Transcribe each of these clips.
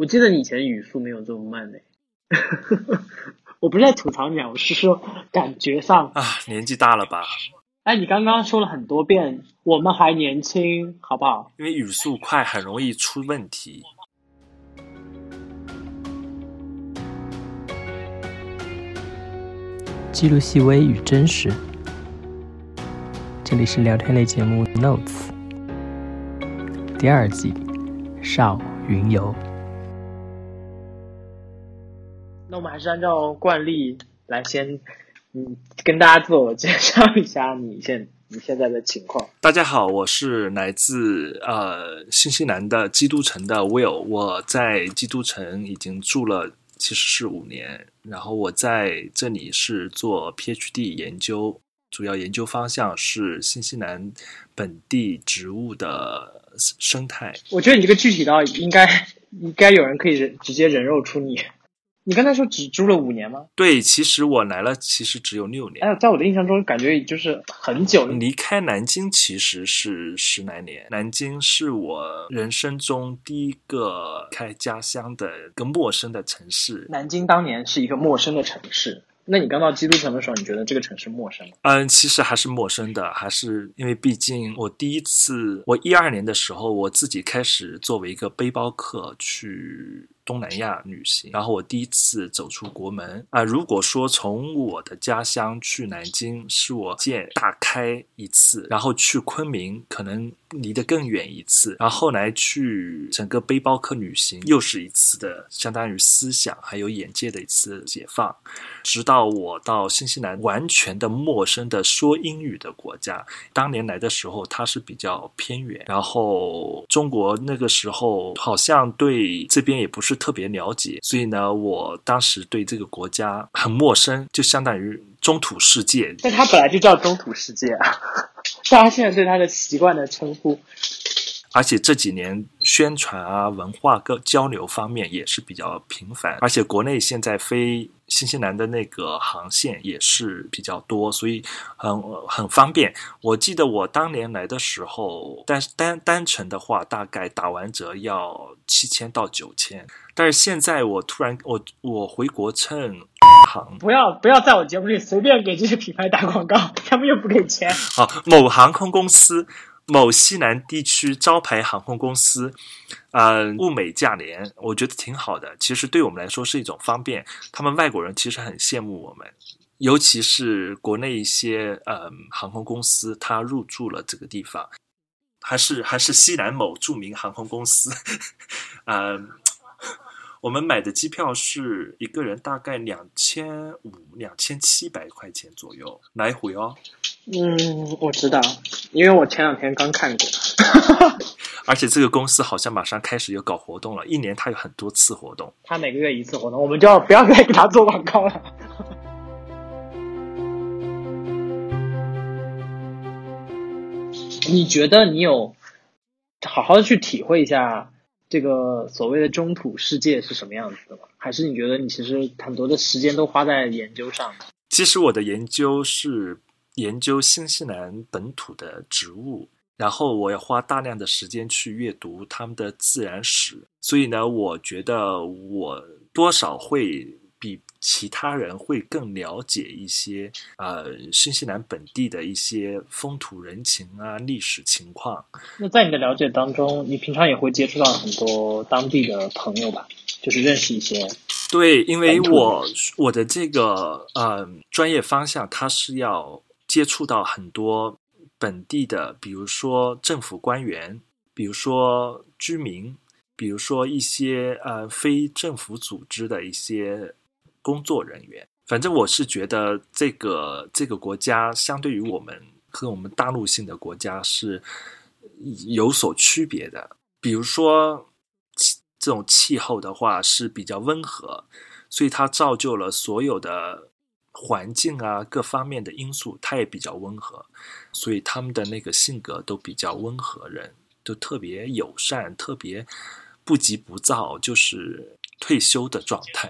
我记得你以前语速没有这么慢嘞。我不是在吐槽你啊，我是说感觉上啊，年纪大了吧？哎，你刚刚说了很多遍，我们还年轻，好不好？因为语速快很容易出问题。记录细微与真实，这里是聊天类节目《Notes》第二季，少云游。那我们还是按照惯例来先，嗯，跟大家自我介绍一下你现你现在的情况。大家好，我是来自呃新西兰的基督城的 Will，我在基督城已经住了其实是五年，然后我在这里是做 PhD 研究，主要研究方向是新西兰本地植物的生态。我觉得你这个具体到应该应该有人可以人直接人肉出你。你刚才说只住了五年吗？对，其实我来了，其实只有六年。哎，在我的印象中，感觉就是很久。离开南京其实是十来年。南京是我人生中第一个开家乡的一个陌生的城市。南京当年是一个陌生的城市。那你刚到基督城的时候，你觉得这个城市陌生吗？嗯，其实还是陌生的，还是因为毕竟我第一次，我一二年的时候，我自己开始作为一个背包客去。东南亚旅行，然后我第一次走出国门啊。如果说从我的家乡去南京是我见大开一次，然后去昆明可能离得更远一次，然后后来去整个背包客旅行又是一次的，相当于思想还有眼界的一次解放。直到我到新西兰，完全的陌生的说英语的国家。当年来的时候，它是比较偏远，然后中国那个时候好像对这边也不是。特别了解，所以呢，我当时对这个国家很陌生，就相当于中土世界。但它本来就叫中土世界啊，大家现在对它的习惯的称呼。而且这几年宣传啊、文化各交流方面也是比较频繁，而且国内现在飞新西兰的那个航线也是比较多，所以很很方便。我记得我当年来的时候，单单单程的话，大概打完折要七千到九千，但是现在我突然我我回国乘航，不要不要在我节目里随便给这些品牌打广告，他们又不给钱。好，某航空公司。某西南地区招牌航空公司，呃，物美价廉，我觉得挺好的。其实对我们来说是一种方便。他们外国人其实很羡慕我们，尤其是国内一些呃航空公司，他入驻了这个地方，还是还是西南某著名航空公司，呃，我们买的机票是一个人大概两千五、两千七百块钱左右来回哦。嗯，我知道，因为我前两天刚看过。而且这个公司好像马上开始有搞活动了，一年它有很多次活动。它每个月一次活动，我们就要不要再给他做广告了？你觉得你有好好的去体会一下这个所谓的中土世界是什么样子的吗？还是你觉得你其实很多的时间都花在研究上？其实我的研究是。研究新西兰本土的植物，然后我要花大量的时间去阅读他们的自然史，所以呢，我觉得我多少会比其他人会更了解一些呃新西兰本地的一些风土人情啊历史情况。那在你的了解当中，你平常也会接触到很多当地的朋友吧？就是认识一些。对，因为我我的这个呃专业方向，它是要。接触到很多本地的，比如说政府官员，比如说居民，比如说一些呃非政府组织的一些工作人员。反正我是觉得这个这个国家相对于我们和我们大陆性的国家是有所区别的。比如说这种气候的话是比较温和，所以它造就了所有的。环境啊，各方面的因素，它也比较温和，所以他们的那个性格都比较温和，人都特别友善，特别不急不躁，就是退休的状态。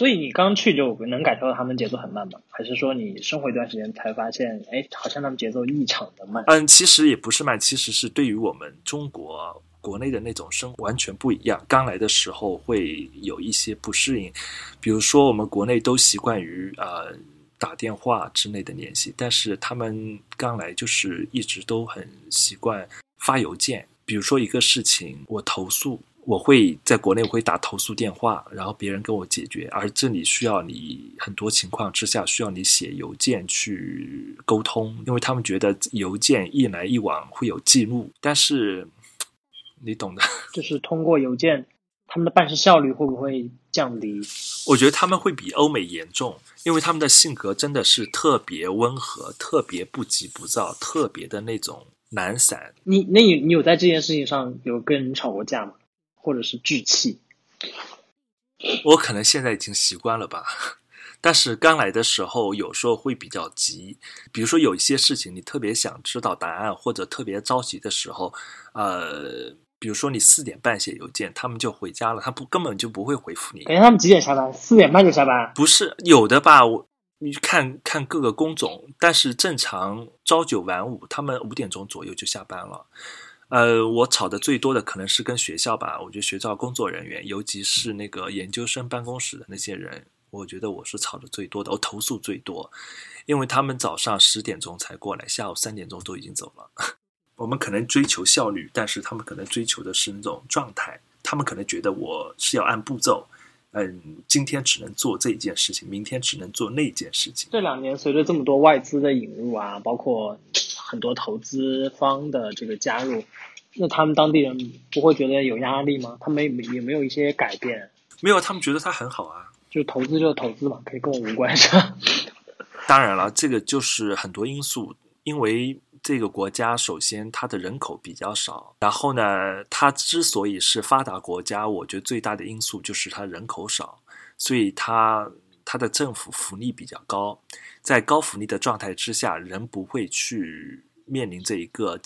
所以你刚去就能感受到他们节奏很慢吗？还是说你生活一段时间才发现，哎，好像他们节奏异常的慢？嗯，其实也不是慢，其实是对于我们中国国内的那种生活完全不一样。刚来的时候会有一些不适应，比如说我们国内都习惯于呃打电话之类的联系，但是他们刚来就是一直都很习惯发邮件。比如说一个事情，我投诉。我会在国内我会打投诉电话，然后别人跟我解决，而这里需要你很多情况之下需要你写邮件去沟通，因为他们觉得邮件一来一往会有记录，但是你懂的，就是通过邮件，他们的办事效率会不会降低？我觉得他们会比欧美严重，因为他们的性格真的是特别温和，特别不急不躁，特别的那种懒散。你那你你有在这件事情上有跟人吵过架吗？或者是聚气，我可能现在已经习惯了吧。但是刚来的时候，有时候会比较急。比如说有一些事情，你特别想知道答案，或者特别着急的时候，呃，比如说你四点半写邮件，他们就回家了，他不根本就不会回复你。感觉他们几点下班？四点半就下班？不是有的吧？我你看看各个工种，但是正常朝九晚五，他们五点钟左右就下班了。呃，我吵的最多的可能是跟学校吧。我觉得学校工作人员，尤其是那个研究生办公室的那些人，我觉得我是吵的最多的，我投诉最多，因为他们早上十点钟才过来，下午三点钟都已经走了。我们可能追求效率，但是他们可能追求的是那种状态。他们可能觉得我是要按步骤，嗯，今天只能做这件事情，明天只能做那件事情。这两年随着这么多外资的引入啊，包括。很多投资方的这个加入，那他们当地人不会觉得有压力吗？他们也没有一些改变？没有，他们觉得他很好啊。就投资就投资嘛，可以跟我无关，是吧？当然了，这个就是很多因素，因为这个国家首先它的人口比较少，然后呢，它之所以是发达国家，我觉得最大的因素就是它人口少，所以它。它的政府福利比较高，在高福利的状态之下，人不会去面临这一个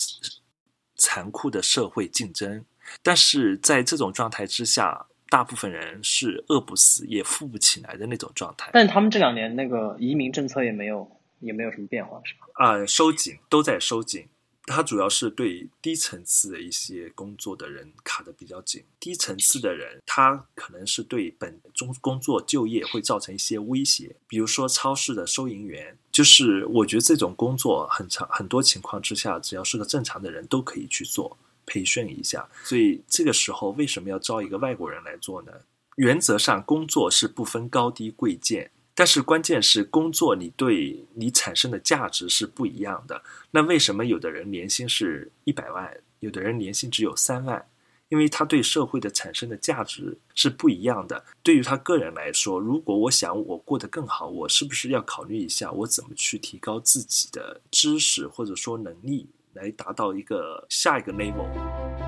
残酷的社会竞争。但是在这种状态之下，大部分人是饿不死也富不起来的那种状态。但他们这两年那个移民政策也没有也没有什么变化，是吧？啊，收紧都在收紧。它主要是对低层次的一些工作的人卡的比较紧，低层次的人他可能是对本中工作就业会造成一些威胁，比如说超市的收银员，就是我觉得这种工作很长很多情况之下，只要是个正常的人都可以去做，培训一下。所以这个时候为什么要招一个外国人来做呢？原则上工作是不分高低贵贱。但是关键是工作，你对你产生的价值是不一样的。那为什么有的人年薪是一百万，有的人年薪只有三万？因为他对社会的产生的价值是不一样的。对于他个人来说，如果我想我过得更好，我是不是要考虑一下我怎么去提高自己的知识或者说能力，来达到一个下一个 level？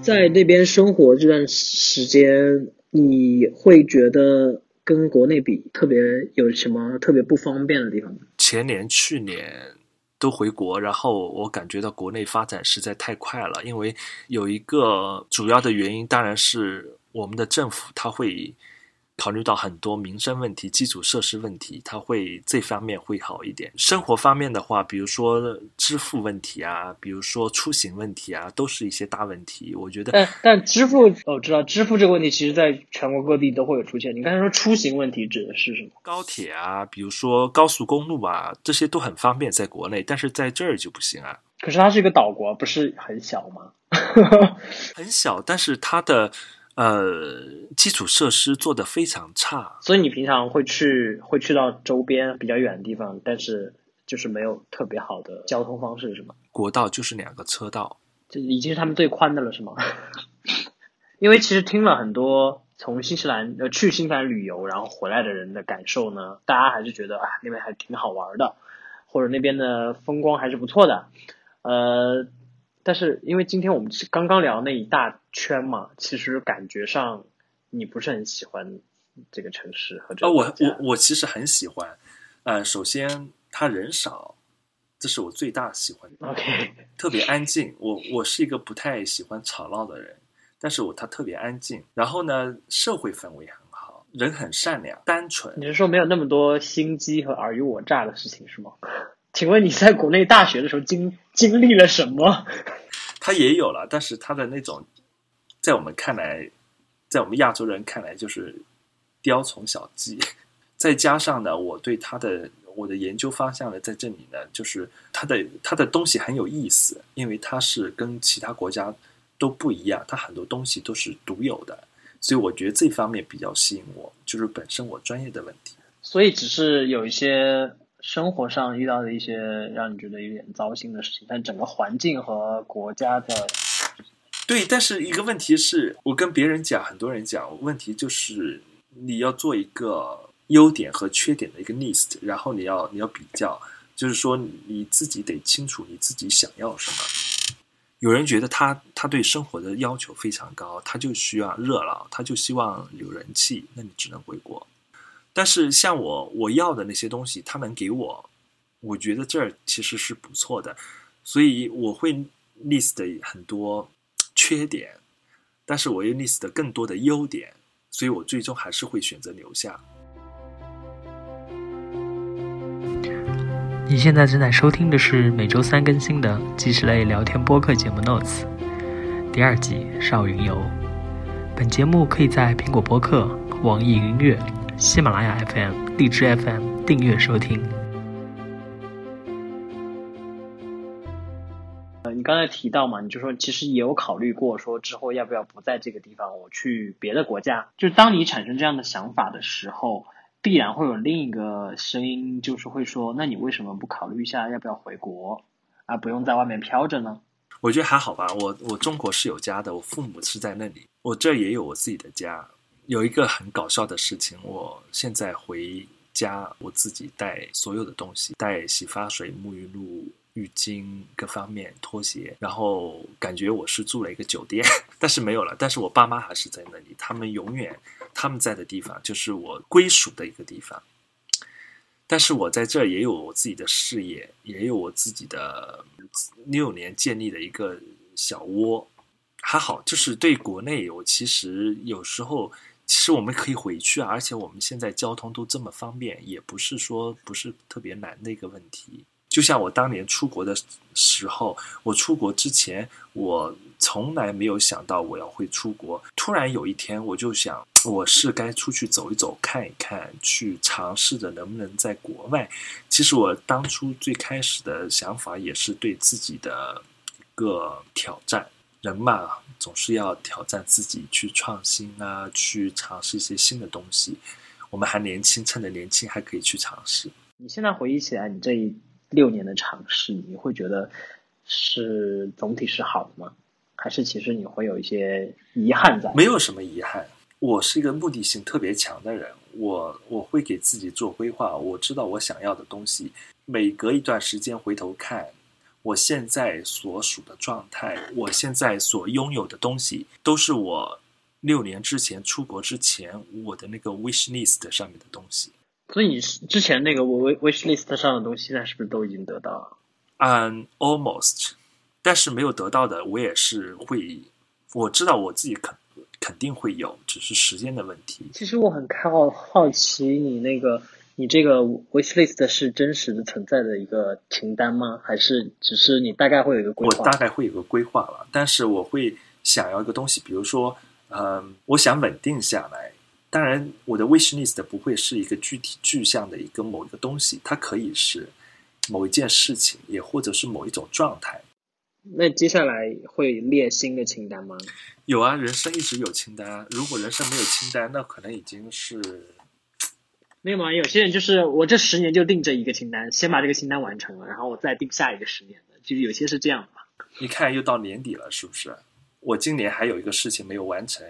在那边生活这段时间，你会觉得跟国内比特别有什么特别不方便的地方吗？前年、去年都回国，然后我感觉到国内发展实在太快了，因为有一个主要的原因，当然是我们的政府它会。考虑到很多民生问题、基础设施问题，它会这方面会好一点。生活方面的话，比如说支付问题啊，比如说出行问题啊，都是一些大问题。我觉得，但但支付，我知道支付这个问题，其实在全国各地都会有出现。你刚才说出行问题指的是什么？高铁啊，比如说高速公路啊，这些都很方便，在国内，但是在这儿就不行啊。可是它是一个岛国，不是很小吗？很小，但是它的。呃，基础设施做的非常差，所以你平常会去会去到周边比较远的地方，但是就是没有特别好的交通方式，是吗？国道就是两个车道，这已经是他们最宽的了，是吗？因为其实听了很多从新西兰呃去新西兰旅游然后回来的人的感受呢，大家还是觉得啊那边还挺好玩的，或者那边的风光还是不错的，呃。但是因为今天我们刚刚聊那一大圈嘛，其实感觉上你不是很喜欢这个城市和这个我我我其实很喜欢，呃，首先他人少，这是我最大喜欢的。OK，特别安静。我我是一个不太喜欢吵闹的人，但是我他特别安静。然后呢，社会氛围很好，人很善良、单纯。你是说没有那么多心机和尔虞我诈的事情是吗？请问你在国内大学的时候经经历了什么？他也有了，但是他的那种，在我们看来，在我们亚洲人看来就是雕虫小技。再加上呢，我对他的我的研究方向呢，在这里呢，就是他的他的东西很有意思，因为它是跟其他国家都不一样，它很多东西都是独有的，所以我觉得这方面比较吸引我，就是本身我专业的问题。所以只是有一些生活上遇到的一些让你觉得有点糟心的事情，但整个环境和国家的对，但是一个问题是我跟别人讲，很多人讲，问题就是你要做一个优点和缺点的一个 list，然后你要你要比较，就是说你自己得清楚你自己想要什么。有人觉得他他对生活的要求非常高，他就需要热闹，他就希望有人气，那你只能回国。但是像我我要的那些东西，他能给我，我觉得这儿其实是不错的，所以我会 list 很多缺点，但是我又 list 更多的优点，所以我最终还是会选择留下。你现在正在收听的是每周三更新的纪实类聊天播客节目《Notes》第二季《少云游》。本节目可以在苹果播客、网易云音乐、喜马拉雅 FM、荔枝 FM 订阅收听。呃，你刚才提到嘛，你就说其实也有考虑过说之后要不要不在这个地方，我去别的国家。就当你产生这样的想法的时候，必然会有另一个声音，就是会说，那你为什么不考虑一下要不要回国，而不用在外面飘着呢？我觉得还好吧，我我中国是有家的，我父母是在那里，我这也有我自己的家。有一个很搞笑的事情，我现在回家，我自己带所有的东西，带洗发水、沐浴露、浴巾各方面、拖鞋，然后感觉我是住了一个酒店，但是没有了。但是我爸妈还是在那里，他们永远他们在的地方就是我归属的一个地方。但是我在这也有我自己的事业，也有我自己的六年建立的一个小窝，还好。就是对国内，我其实有时候，其实我们可以回去啊，而且我们现在交通都这么方便，也不是说不是特别难的一个问题。就像我当年出国的时候，我出国之前，我从来没有想到我要会出国。突然有一天，我就想，我是该出去走一走、看一看，去尝试着能不能在国外。其实我当初最开始的想法也是对自己的一个挑战。人嘛，总是要挑战自己，去创新啊，去尝试一些新的东西。我们还年轻，趁着年轻还可以去尝试。你现在回忆起来，你这一六年的尝试，你会觉得是总体是好的吗？还是其实你会有一些遗憾在？没有什么遗憾。我是一个目的性特别强的人，我我会给自己做规划，我知道我想要的东西，每隔一段时间回头看，我现在所属的状态，我现在所拥有的东西，都是我六年之前出国之前我的那个 wish list 上面的东西。所以你是之前那个 wish wish list 上的东西，现在是不是都已经得到了？嗯，almost，但是没有得到的，我也是会，我知道我自己肯肯定会有，只是时间的问题。其实我很好好奇，你那个你这个 wish list 是真实的存在的一个清单吗？还是只是你大概会有一个规划我？大概会有个规划了，但是我会想要一个东西，比如说，嗯，我想稳定下来。当然，我的 wish list 不会是一个具体具象的一个某一个东西，它可以是某一件事情，也或者是某一种状态。那接下来会列新的清单吗？有啊，人生一直有清单。如果人生没有清单，那可能已经是没有吗？有些人就是我这十年就定这一个清单，先把这个清单完成了，然后我再定下一个十年的。就是有些是这样的嘛。你看，又到年底了，是不是？我今年还有一个事情没有完成，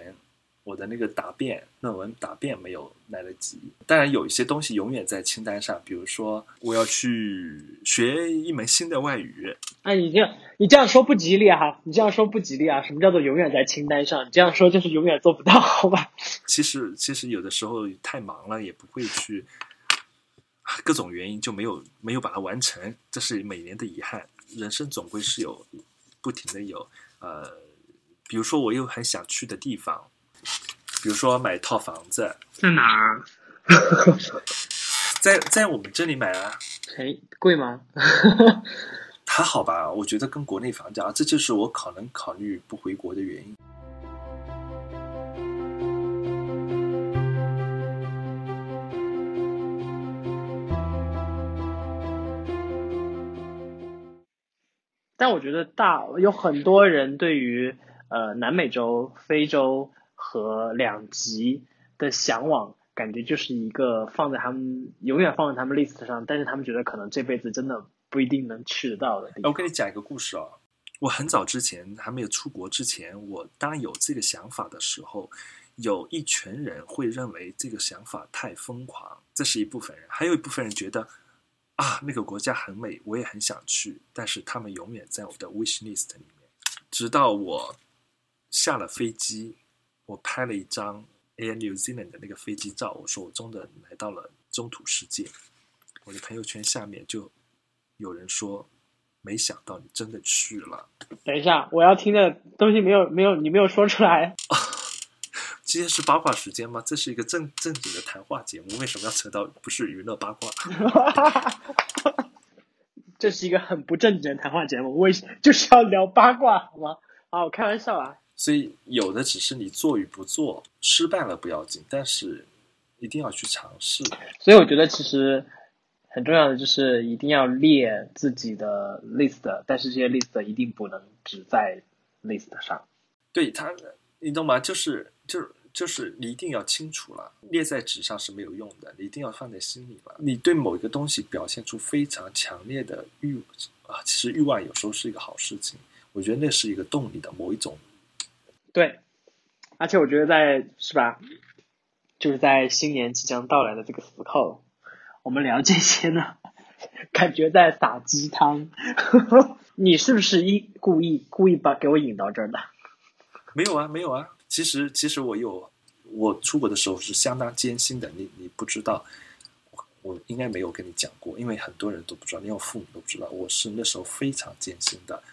我的那个答辩论文答辩没有来得及。当然，有一些东西永远在清单上，比如说我要去学一门新的外语，哎，你这样你这样说不吉利啊！你这样说不吉利啊！什么叫做永远在清单上？你这样说就是永远做不到，好吧？其实其实有的时候太忙了，也不会去，各种原因就没有没有把它完成，这是每年的遗憾。人生总归是有不停的有呃，比如说我又很想去的地方，比如说买一套房子，在哪儿？在在我们这里买啊，便宜贵吗？还好吧，我觉得跟国内房价，这就是我可能考虑不回国的原因。但我觉得大有很多人对于呃南美洲、非洲和两极的向往，感觉就是一个放在他们永远放在他们 list 上，但是他们觉得可能这辈子真的不一定能去得到的地方。我跟你讲一个故事啊，我很早之前还没有出国之前，我当有这个想法的时候，有一群人会认为这个想法太疯狂，这是一部分人，还有一部分人觉得。啊，那个国家很美，我也很想去，但是他们永远在我的 wish list 里面。直到我下了飞机，我拍了一张 Air New Zealand 的那个飞机照，我说我真的来到了中土世界。我的朋友圈下面就有人说，没想到你真的去了。等一下，我要听的东西没有没有你没有说出来。今天是八卦时间吗？这是一个正正经的谈话节目，为什么要扯到不是娱乐八卦？这是一个很不正经的谈话节目，为就是要聊八卦，好吗？啊，我开玩笑啊。所以有的只是你做与不做，失败了不要紧，但是一定要去尝试。所以我觉得其实很重要的就是一定要列自己的 list，但是这些 list 一定不能只在 list 上。对他，你懂吗？就是就是。就是你一定要清楚了，列在纸上是没有用的，你一定要放在心里了。你对某一个东西表现出非常强烈的欲啊，其实欲望有时候是一个好事情。我觉得那是一个动力的某一种。对，而且我觉得在是吧，就是在新年即将到来的这个时候，我们聊这些呢，感觉在撒鸡汤。你是不是一故意故意把给我引到这儿的？没有啊，没有啊。其实，其实我有，我出国的时候是相当艰辛的。你你不知道，我应该没有跟你讲过，因为很多人都不知道，连我父母都不知道。我是那时候非常艰辛的。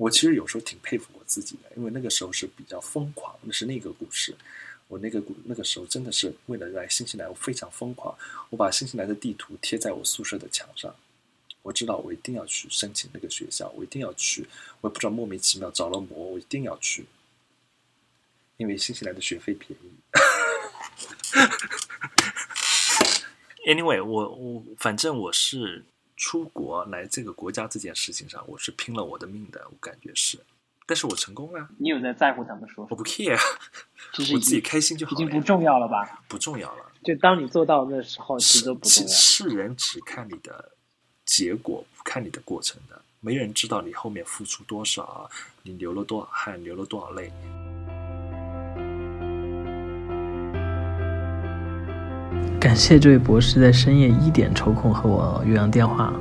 我其实有时候挺佩服我自己的，因为那个时候是比较疯狂。那是那个故事，我那个故那个时候真的是为了来新西兰，我非常疯狂。我把新西兰的地图贴在我宿舍的墙上，我知道我一定要去申请那个学校，我一定要去。我也不知道莫名其妙着了魔，我一定要去。因为新西兰的学费便宜。Anyway，我我反正我是出国来这个国家这件事情上，我是拼了我的命的，我感觉是。但是我成功了。你有在在乎他们说？我不 care，我自己开心就好。已经不重要了吧？不重要了。就当你做到的时候，其实都不重要。世人只看你的结果，不看你的过程的。没人知道你后面付出多少，你流了多少汗，流了多少泪。感谢这位博士在深夜一点抽空和我岳阳电话。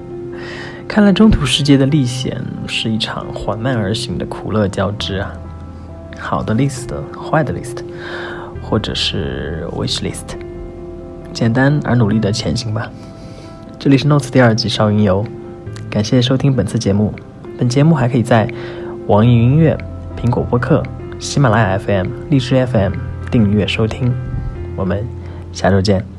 看来中土世界的历险是一场缓慢而行的苦乐交织啊！好的 list，坏的 list，或者是 wish list，简单而努力的前行吧。这里是 Notes 第二季少云游，感谢收听本次节目。本节目还可以在网易云音乐、苹果播客、喜马拉雅 FM、荔枝 FM 订阅收听。我们下周见。